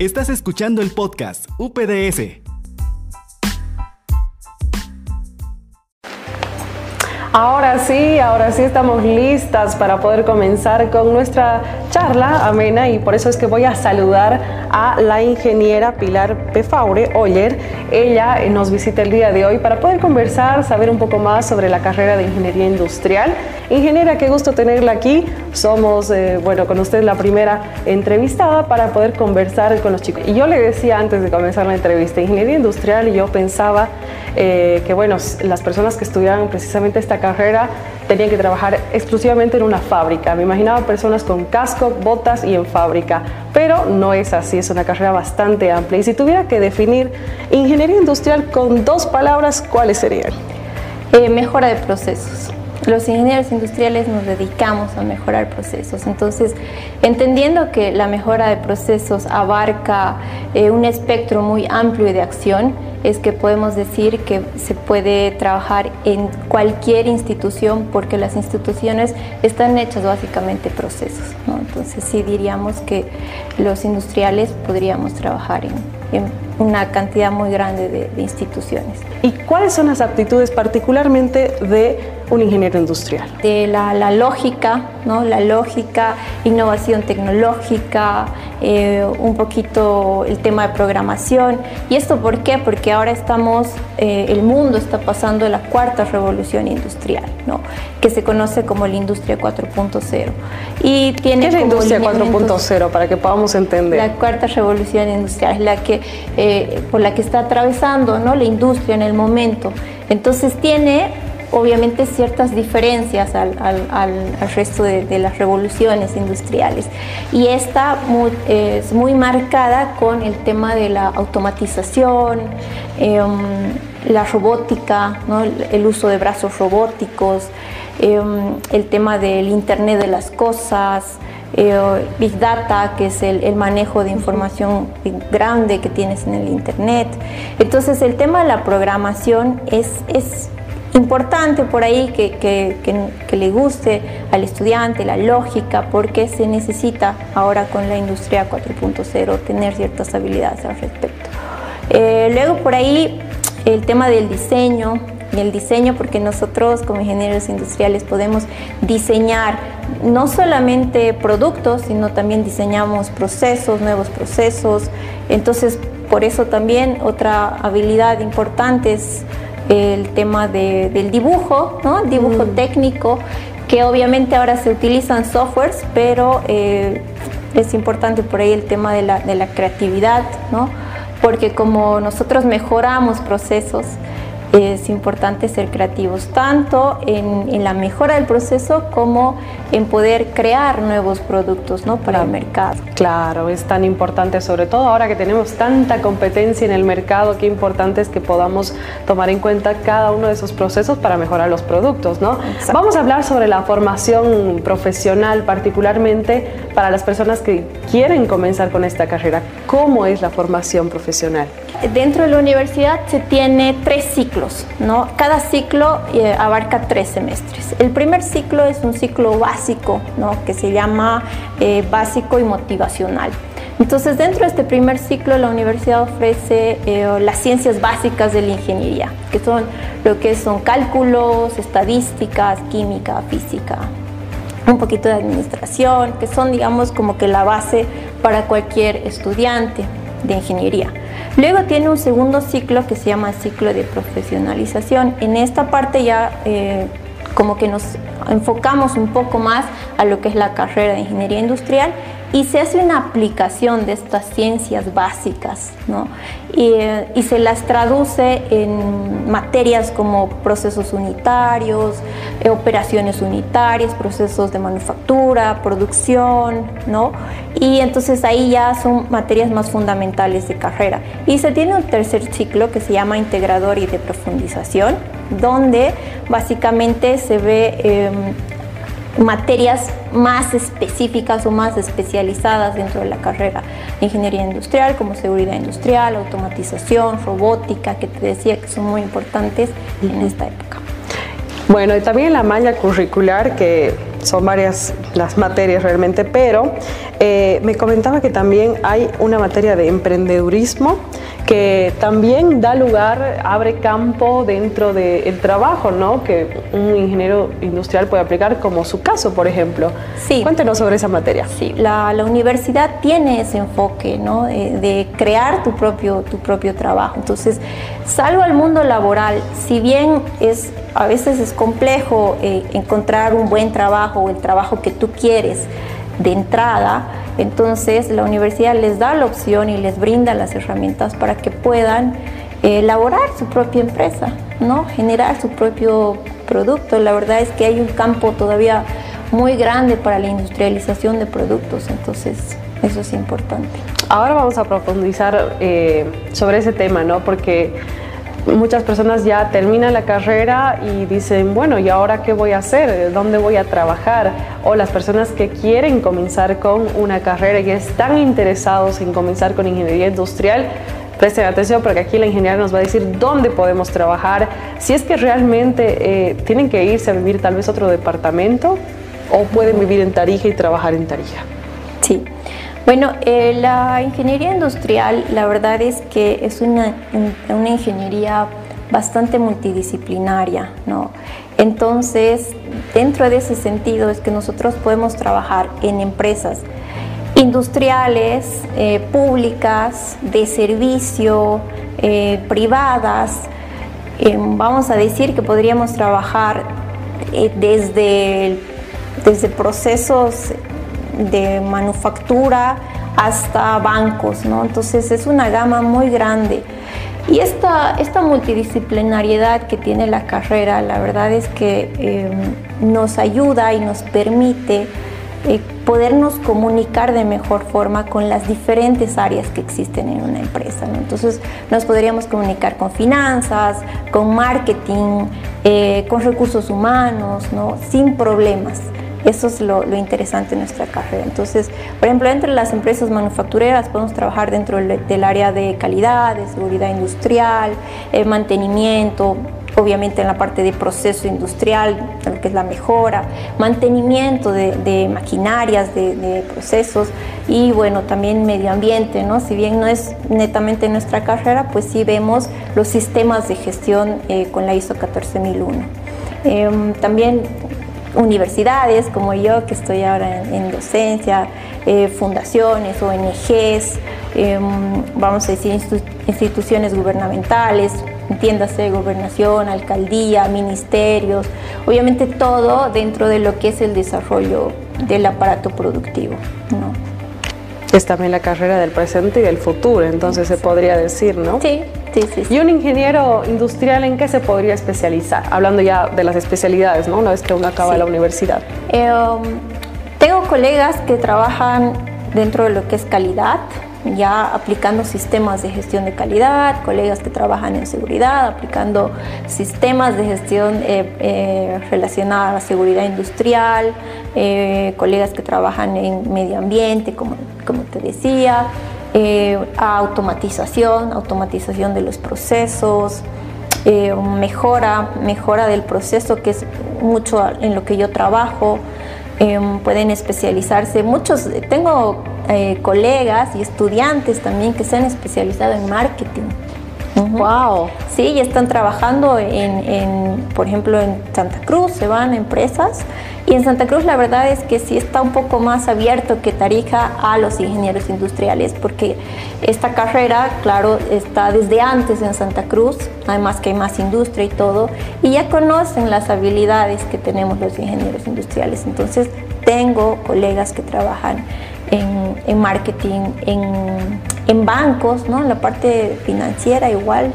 Estás escuchando el podcast UPDS. Ahora sí, ahora sí estamos listas para poder comenzar con nuestra charla amena y por eso es que voy a saludar a la ingeniera Pilar Pefaure Oyer. Ella nos visita el día de hoy para poder conversar, saber un poco más sobre la carrera de ingeniería industrial. Ingeniera, qué gusto tenerla aquí. Somos, eh, bueno, con usted la primera entrevistada para poder conversar con los chicos. Y yo le decía antes de comenzar la entrevista, ingeniería industrial, y yo pensaba eh, que, bueno, las personas que estudiaban precisamente esta carrera tenían que trabajar exclusivamente en una fábrica. Me imaginaba personas con casco, botas y en fábrica, pero no es así, es una carrera bastante amplia. Y si tuviera que definir ingeniería industrial con dos palabras, ¿cuáles serían? Eh, mejora de procesos los ingenieros industriales nos dedicamos a mejorar procesos. Entonces, entendiendo que la mejora de procesos abarca eh, un espectro muy amplio de acción, es que podemos decir que se puede trabajar en cualquier institución porque las instituciones están hechas básicamente procesos. Entonces, sí diríamos que los industriales podríamos trabajar en, una cantidad muy grande de instituciones. ¿Y cuáles son las aptitudes particularmente de un ingeniero industrial? De la, lógica, ¿no? la lógica, innovación tecnológica, eh, un poquito el tema de programación. ¿Y esto por qué? Porque ahora estamos, eh, el mundo está pasando la cuarta revolución industrial, ¿no? que se conoce como la industria 4.0. Y tiene ¿Qué es la industria 4.0 para que podamos entender? La cuarta revolución industrial es la que, eh, por la que está atravesando ¿no? la industria en el momento. Entonces tiene obviamente ciertas diferencias al, resto de, las revoluciones industriales. Y esta es muy marcada con el tema de la automatización, em, la robótica, el uso de brazos robóticos, em, el tema del Internet de las Cosas, eh, Big Data, que es el, manejo de información grande que tienes en el Internet. Entonces el tema de la programación es importante por ahí que, que, le guste al estudiante la lógica, porque se necesita ahora con la industria 4.0 tener ciertas habilidades al respecto. Eh, luego por ahí el tema del diseño, el diseño porque nosotros como ingenieros industriales podemos diseñar no solamente productos, sino también diseñamos procesos, nuevos procesos. Entonces, por eso también otra habilidad importante es el tema del dibujo, ¿no? Dibujo mm. técnico, que obviamente ahora se utilizan softwares, pero eh, es importante por ahí el tema de la, de la creatividad, ¿no? Porque como nosotros mejoramos procesos, es importante ser creativos tanto en, la mejora del proceso como en poder crear nuevos productos ¿no? para el mercado. Claro, es tan importante, sobre todo ahora que tenemos tanta competencia en el mercado, qué importante es que podamos tomar en cuenta cada uno de esos procesos para mejorar los productos. ¿no? Vamos a hablar sobre la formación profesional, particularmente para las personas que quieren comenzar con esta carrera. ¿Cómo es la formación profesional? Dentro de la universidad se tiene tres ciclos, ¿no? Cada ciclo eh, abarca tres semestres. El primer ciclo es un ciclo básico, ¿no? Que se llama eh, básico y motivacional. Entonces, dentro de este primer ciclo, la universidad ofrece eh, las ciencias básicas de la ingeniería, que son lo que son cálculos, estadísticas, química, física, un poquito de administración, que son, digamos, como que la base para cualquier estudiante de ingeniería. Luego tiene un segundo ciclo que se llama ciclo de profesionalización. En esta parte ya eh, como que nos enfocamos un poco más a lo que es la carrera de ingeniería industrial y se hace una aplicación de estas ciencias básicas ¿no? y, y, se las traduce en materias como procesos unitarios, eh, operaciones unitarias, procesos de manufactura, producción, ¿no? y entonces ahí ya son materias más fundamentales de carrera. Y se tiene un tercer ciclo que se llama integrador y de profundización, donde básicamente se ve... Eh, materias más específicas o más especializadas dentro de la carrera de ingeniería industrial, como seguridad industrial, automatización, robótica, que te decía que son muy importantes en esta época. Bueno, y también la malla curricular que son varias las materias realmente, pero eh, me comentaba que también hay una materia de emprendedurismo que también da lugar, abre campo dentro del trabajo, ¿no? Que un ingeniero industrial puede aplicar, como su caso, por ejemplo. Sí. Cuéntenos sobre esa materia. Sí, la, universidad tiene ese enfoque, ¿no? De, crear tu propio, tu propio trabajo. Entonces, salvo al mundo laboral, si bien es a veces es complejo eh, encontrar un buen trabajo o el trabajo que tú quieres de entrada, entonces la universidad les da la opción y les brinda las herramientas para que puedan eh, elaborar su propia empresa, ¿no? generar su propio producto. La verdad es que hay un campo todavía muy grande para la industrialización de productos, entonces eso es importante. Ahora vamos a profundizar eh, sobre ese tema, ¿no? Porque muchas personas ya terminan la carrera y dicen, bueno, ¿y ahora qué voy a hacer? ¿Dónde voy a trabajar? O las personas que quieren comenzar con una carrera y están interesados en comenzar con ingeniería industrial, presten atención porque aquí la ingeniera nos va a decir dónde podemos trabajar, si es que realmente eh, tienen que irse a vivir tal vez otro departamento o pueden vivir en Tarija y trabajar en Tarija. Sí. Bueno, eh, la ingeniería industrial, la verdad es que es una, una ingeniería bastante multidisciplinaria, ¿no? Entonces, dentro de ese sentido es que nosotros podemos trabajar en empresas industriales, eh, públicas, de servicio, eh, privadas. vamos a decir que podríamos trabajar desde, desde procesos de manufactura hasta bancos, ¿no? Entonces es una gama muy grande. Y esta, esta multidisciplinariedad que tiene la carrera, la verdad es que em, nos ayuda y nos permite eh, podernos comunicar de mejor forma con las diferentes áreas que existen en una empresa. Entonces nos podríamos comunicar con finanzas, con marketing, eh, con recursos humanos, ¿no? sin problemas. Eso es lo, interesante de nuestra carrera. Entonces, por ejemplo, entre las empresas manufactureras podemos trabajar dentro del área de calidad, de seguridad industrial, eh, mantenimiento, obviamente en la parte de proceso industrial, lo que es la mejora, mantenimiento de, maquinarias, de, procesos y bueno, también medio ambiente, ¿no? Si bien no es netamente nuestra carrera, pues sí vemos los sistemas de gestión eh, con la ISO 14001. Em, también universidades como yo, que estoy ahora en, docencia, eh, fundaciones, ONGs, em, vamos a decir instituciones gubernamentales, entiéndase gobernación, alcaldía, ministerios, obviamente todo dentro de lo que es el desarrollo del aparato productivo. Es también la carrera del presente y del futuro, entonces se podría decir, ¿no? Sí, ¿Y un ingeniero industrial en qué se podría especializar? Hablando ya de las especialidades, ¿no? Una vez que uno acaba la universidad. Eh, um, tengo colegas que trabajan dentro de lo que es calidad, ya aplicando sistemas de gestión de calidad, colegas que trabajan en seguridad, aplicando sistemas de gestión eh, eh, relacionados a la seguridad industrial, colegas que trabajan en medio ambiente, como, como te decía, eh, automatización, automatización de los procesos, eh, mejora, mejora del proceso, que es mucho en lo que yo trabajo. Eh, pueden especializarse. Muchos, tengo colegas y estudiantes también que se han especializado en marketing. Wow. Sí, y están trabajando en, por ejemplo, en Santa Cruz, se van a empresas. Y en Santa Cruz la verdad es que sí está un poco más abierto que Tarija a los ingenieros industriales, porque esta carrera, claro, está desde antes en Santa Cruz, además que hay más industria y todo, y ya conocen las habilidades que tenemos los ingenieros industriales. Entonces, tengo colegas que trabajan en, marketing, en, bancos, ¿no? en la parte financiera igual.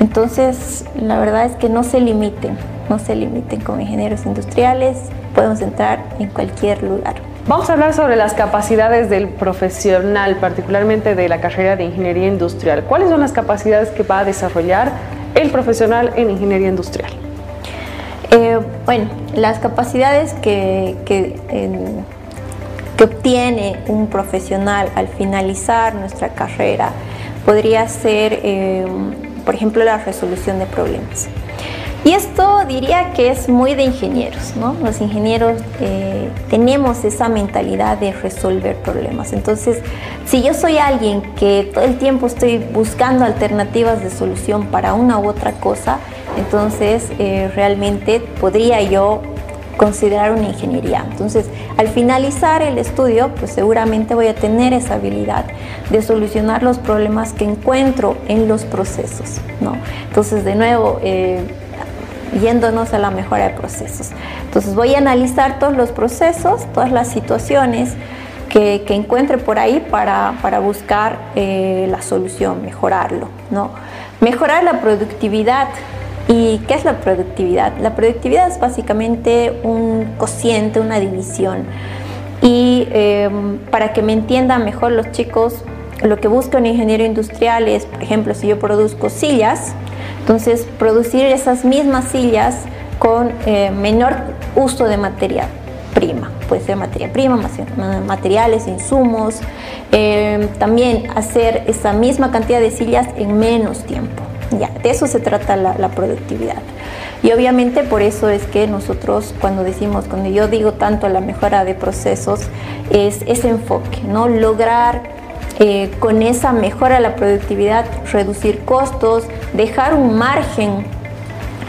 Entonces, la verdad es que no se limiten, no se limiten como ingenieros industriales, podemos entrar en cualquier lugar. Vamos a hablar sobre las capacidades del profesional, particularmente de la carrera de ingeniería industrial. ¿Cuáles son las capacidades que va a desarrollar el profesional en ingeniería industrial? Eh, bueno, las capacidades que, que que obtiene un profesional al finalizar nuestra carrera podría ser, em, por ejemplo, la resolución de problemas. Y esto diría que es muy de ingenieros, ¿no? Los ingenieros eh, tenemos esa mentalidad de resolver problemas. Entonces, si yo soy alguien que todo el tiempo estoy buscando alternativas de solución para una u otra cosa, entonces eh, realmente podría yo considerar una ingeniería. Entonces, al finalizar el estudio, pues seguramente voy a tener esa habilidad de solucionar los problemas que encuentro en los procesos, ¿no? Entonces, de nuevo, eh, yéndonos a la mejora de procesos. Entonces, voy a analizar todos los procesos, todas las situaciones que, encuentre por ahí para, buscar eh, la solución, mejorarlo, ¿no? Mejorar la productividad ¿Y qué es la productividad? La productividad es básicamente un cociente, una división. Y em, para que me entiendan mejor los chicos, lo que busca un ingeniero industrial es, por ejemplo, si yo produzco sillas, entonces producir esas mismas sillas con eh, menor uso de materia prima. Puede ser materia prima, materiales, insumos. Em, también hacer esa misma cantidad de sillas en menos tiempo. De eso se trata la, productividad. Y obviamente por eso es que nosotros cuando decimos, cuando yo digo tanto la mejora de procesos, es ese enfoque, ¿no? Lograr eh, con esa mejora la productividad reducir costos, dejar un margen,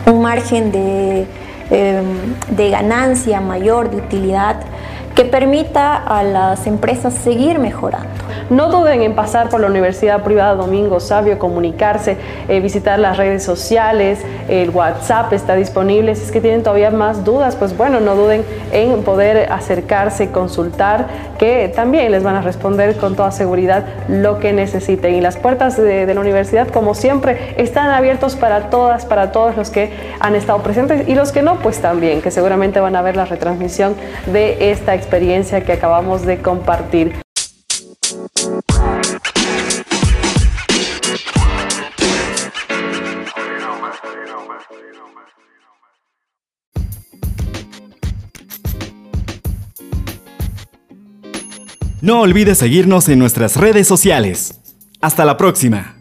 un margen de, em, de ganancia mayor, de utilidad, que permita a las empresas seguir mejorando. No duden en pasar por la Universidad Privada Domingo Sabio, comunicarse, eh, visitar las redes sociales, el WhatsApp está disponible. Si es que tienen todavía más dudas, pues bueno, no duden en poder acercarse, consultar, que también les van a responder con toda seguridad lo que necesiten. Y las puertas de, de la universidad, como siempre, están abiertos para todas, para todos los que han estado presentes y los que no, pues también, que seguramente van a ver la retransmisión de esta experiencia que acabamos de compartir. No olvides seguirnos en nuestras redes sociales. Hasta la próxima.